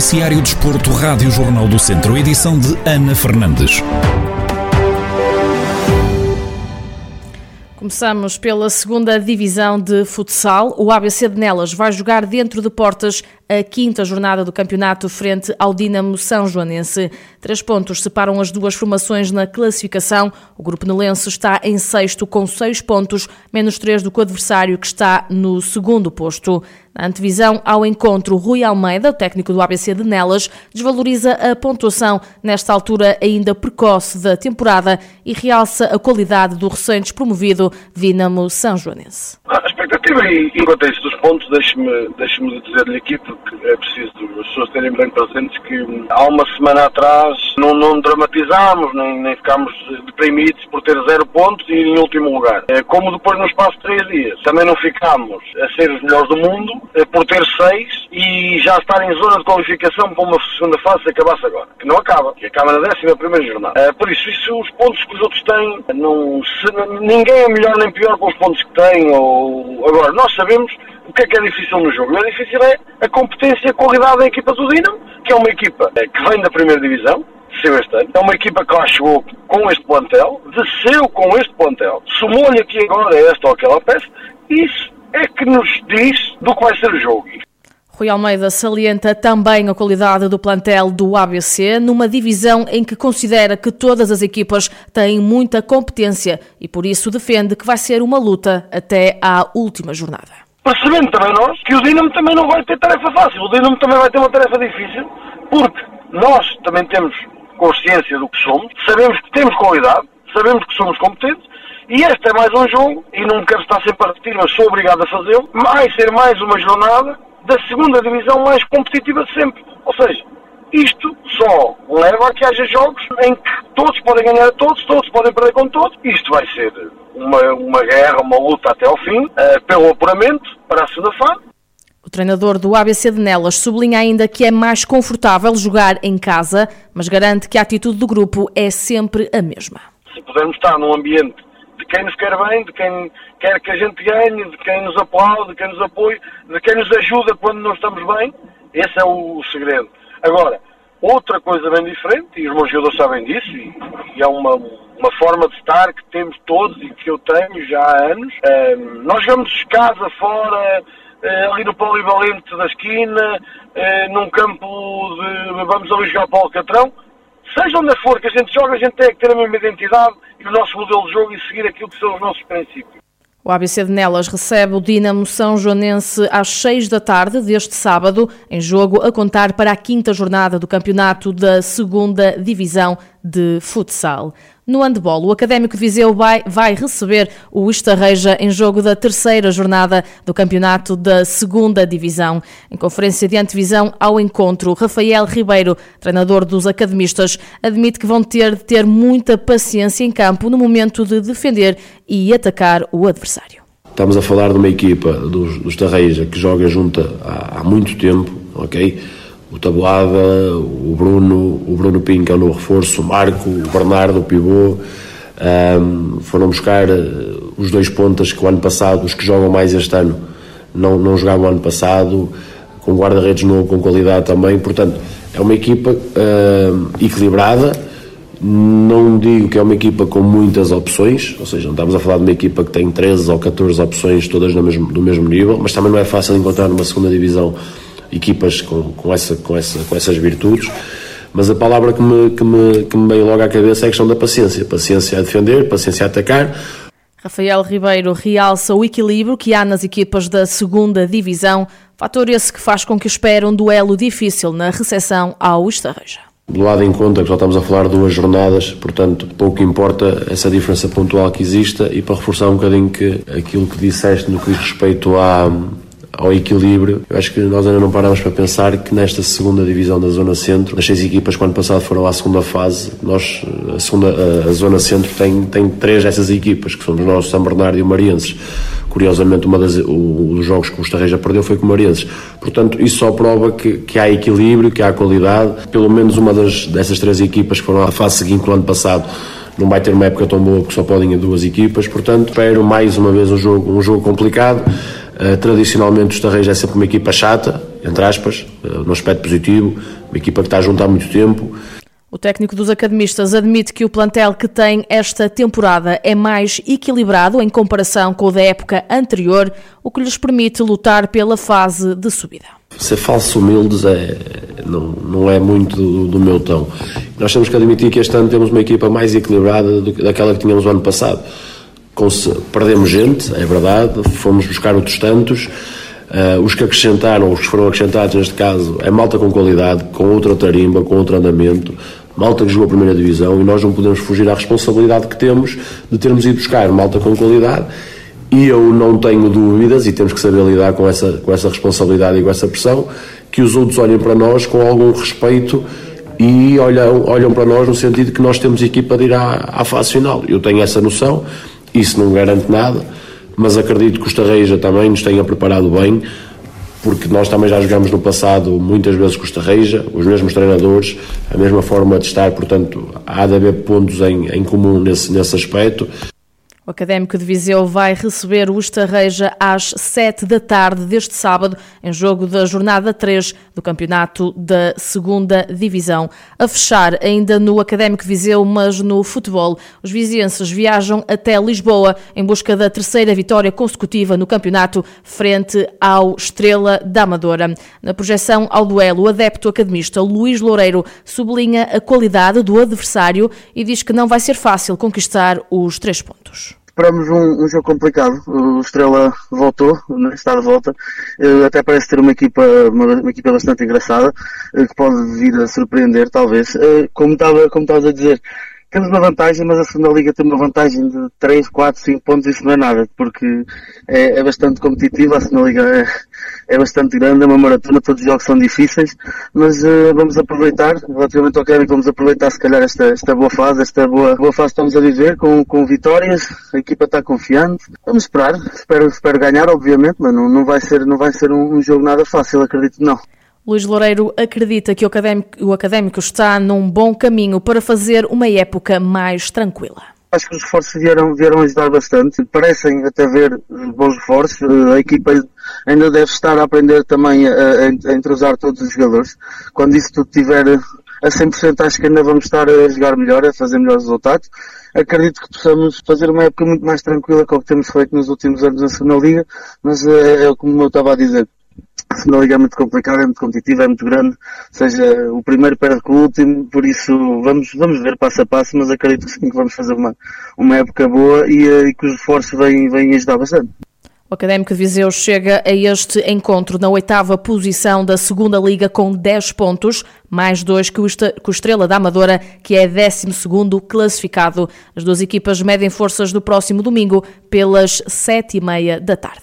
Noticiário Desporto, Rádio Jornal do Centro, edição de Ana Fernandes. Começamos pela segunda divisão de futsal. O ABC de Nelas vai jogar dentro de portas a quinta jornada do campeonato frente ao Dinamo São Joanense. Três pontos separam as duas formações na classificação. O grupo nelense está em sexto com seis pontos, menos três do que o adversário que está no segundo posto. Na antevisão ao encontro, Rui Almeida, técnico do ABC de Nelas, desvaloriza a pontuação nesta altura ainda precoce da temporada e realça a qualidade do recém-despromovido Dinamo São Joanense. A expectativa, e enquanto isso dos pontos, deixe-me deixe dizer-lhe aqui, porque é preciso as pessoas terem bem presentes que há uma semana atrás não, não dramatizámos, nem, nem ficámos deprimidos por ter zero pontos e em último lugar. É, como depois no espaço de três dias, também não ficámos a ser os melhores do mundo é, por ter seis e já estar em zona de qualificação para uma segunda fase se acabasse agora, que não acaba, que acaba na décima primeira jornada. É, por isso, isso, os pontos que os outros têm, não, se, ninguém é melhor nem pior com os pontos que tem. Ou, agora, nós sabemos o que é que é difícil no jogo? O difícil é a competência e a qualidade da equipa do Dinamo, que é uma equipa eh, que vem da primeira divisão, desceu este ano. É uma equipa que lá chegou com este plantel, desceu com este plantel, somou-lhe aqui agora esta ou aquela peça. Isso é que nos diz do que vai ser o jogo. Rui Almeida salienta também a qualidade do plantel do ABC, numa divisão em que considera que todas as equipas têm muita competência e por isso defende que vai ser uma luta até à última jornada. Percebendo também nós que o Dinamo também não vai ter tarefa fácil, o Dinamo também vai ter uma tarefa difícil, porque nós também temos consciência do que somos, sabemos que temos qualidade, sabemos que somos competentes, e este é mais um jogo, e não quero estar sempre a repetir, mas sou obrigado a fazê-lo, vai ser mais uma jornada da segunda divisão mais competitiva de sempre. Ou seja, isto só leva a que haja jogos em que todos podem ganhar a todos, todos podem perder com todos. Isto vai ser uma, uma guerra, uma luta até ao fim, uh, pelo apuramento para a segunda fase. O treinador do ABC de Nelas sublinha ainda que é mais confortável jogar em casa, mas garante que a atitude do grupo é sempre a mesma. Se pudermos estar num ambiente de quem nos quer bem, de quem quer que a gente ganhe, de quem nos aplaude, de quem nos apoia, de quem nos ajuda quando não estamos bem, esse é o segredo. Agora, outra coisa bem diferente, e os meus jogadores sabem disso, e, e é uma, uma forma de estar que temos todos e que eu tenho já há anos. Um, nós jogamos casa, fora, uh, ali no polivalente da esquina, uh, num campo de. vamos ali jogar para o Alcatrão. Seja onde for que a gente joga, a gente tem que ter a mesma identidade e o nosso modelo de jogo e seguir aquilo que são os nossos princípios. O ABC de Nelas recebe o Dinamo São Joanense às 6 da tarde deste sábado, em jogo a contar para a quinta jornada do campeonato da segunda divisão de futsal. No handball, o Académico de Viseu vai, vai receber o Estarreja em jogo da terceira jornada do campeonato da segunda divisão. Em conferência de antevisão ao encontro, Rafael Ribeiro, treinador dos academistas, admite que vão ter de ter muita paciência em campo no momento de defender e atacar o adversário. Estamos a falar de uma equipa dos, dos Tarreja que joga junta há, há muito tempo, ok? O Tabuada, o Bruno, o Bruno que é o novo reforço, o Marco, o Bernardo, o Pivô, um, foram buscar eh, os dois pontas que o ano passado, os que jogam mais este ano, não, não jogavam o ano passado, com guarda-redes novo, com qualidade também, portanto, é uma equipa uh, equilibrada, não digo que é uma equipa com muitas opções, ou seja, não estamos a falar de uma equipa que tem 13 ou 14 opções todas no mesmo, do mesmo nível, mas também não é fácil encontrar numa segunda divisão equipas com, com, essa, com, essa, com essas virtudes. Mas a palavra que me, que, me, que me veio logo à cabeça é a questão da paciência. Paciência a defender, paciência a atacar. Rafael Ribeiro realça o equilíbrio que há nas equipas da segunda divisão, fator esse que faz com que espere um duelo difícil na recepção ao Estarreja. Do lado em conta que só estamos a falar de duas jornadas, portanto pouco importa essa diferença pontual que exista e para reforçar um bocadinho que aquilo que disseste no que diz respeito à, ao equilíbrio. Eu acho que nós ainda não paramos para pensar que nesta segunda divisão da Zona Centro, as seis equipas que ano passado foram à segunda fase, nós, a, segunda, a, Zona Centro tem, tem três dessas equipas, que somos nós, São Bernardo e o Marienses. Curiosamente, uma das, o, os jogos que o Estarreja perdeu foi com o Marienses. Portanto, isso só prova que, que há equilíbrio, que há qualidade. Pelo menos uma das, dessas três equipas que foram à fase seguinte no ano passado não vai ter uma época tão boa porque só podem duas equipas, portanto espero mais uma vez um jogo, um jogo complicado, tradicionalmente o Estarreja é sempre uma equipa chata, entre aspas, no aspecto positivo, uma equipa que está junto há muito tempo. O técnico dos academistas admite que o plantel que tem esta temporada é mais equilibrado em comparação com o da época anterior, o que lhes permite lutar pela fase de subida. Ser falso humildes é, não, não é muito do, do, meu tom. Nós temos que admitir que este ano temos uma equipa mais equilibrada do que daquela que tínhamos o ano passado. Perdemos gente, é verdade, fomos buscar outros tantos. Uh, os que acrescentaram, os que foram acrescentados neste caso, é malta com qualidade, com outra tarimba, com outro andamento, malta que jogou a primeira divisão e nós não podemos fugir à responsabilidade que temos de termos ido buscar malta com qualidade e eu não tenho dúvidas, e temos que saber lidar com essa, com essa responsabilidade e com essa pressão, que os outros olhem para nós com algum respeito e olham, olham para nós no sentido que nós temos equipa de ir à, à fase final. Eu tenho essa noção, isso não garante nada, mas acredito que o Estarreja também nos tenha preparado bem porque nós também já jogamos no passado muitas vezes com o Estarreja, os mesmos treinadores, a mesma forma de estar, portanto, há de haver pontos em, em comum nesse, nesse aspecto. O Académico de Viseu vai receber o Estarreja às 7 da tarde deste sábado, em jogo da jornada 3 do campeonato da segunda Divisão. A fechar ainda no Académico de Viseu, mas no futebol, os vizienses viajam até Lisboa em busca da terceira vitória consecutiva no campeonato frente ao Estrela da Amadora. Na projeção ao duelo, o adepto academista Luís Loureiro sublinha a qualidade do adversário e diz que não vai ser fácil conquistar os três pontos esperamos um, um, jogo complicado. O Estrela voltou, né, está de volta. Uh, até parece ter uma equipa, uma, uma, equipa bastante engraçada, uh, que pode vir a surpreender, talvez. Uh, como estava como a dizer, temos uma vantagem, mas a segunda liga tem uma vantagem de 3, 4, 5 pontos, isso não é nada, porque é, é bastante competitiva, a segunda liga é, é, bastante grande, é uma maratona, todos os jogos são difíceis, mas uh, vamos aproveitar, relativamente ao Kevin, vamos aproveitar se calhar esta, esta boa fase, esta boa, boa fase que estamos a viver, com, com vitórias, a equipa está confiante, vamos esperar, espero, espero ganhar, obviamente, mas não, não vai ser, não vai ser um, um jogo nada fácil, acredito não. Luís Loureiro acredita que o académico, o académico está num bom caminho para fazer uma época mais tranquila. Acho que os reforços vieram, vieram ajudar bastante. Parecem até ver bons reforços. A equipa ainda deve estar a aprender também a, a, entrosar todos os jogadores. Quando isso tudo estiver a 100%, acho que ainda vamos estar a jogar melhor, a fazer melhores resultados. Acredito que possamos fazer uma época muito mais tranquila que o que temos feito nos últimos anos na segunda Liga, mas é, é como eu estava a dizer a segunda liga é muito complicada, é muito competitiva, é muito grande, seja o primeiro perde com o último, por isso vamos, vamos ver passo a passo, mas acredito que sim, que vamos fazer uma, uma época boa e, eh, e que os reforços vêm, vêm ajudar bastante. O Académico de Viseu chega a este encontro na oitava posição da segunda Liga com 10 pontos, mais dois que o Estrela da Amadora, que é 12 segundo classificado. As duas equipas medem forças do próximo domingo pelas sete e meia da tarde.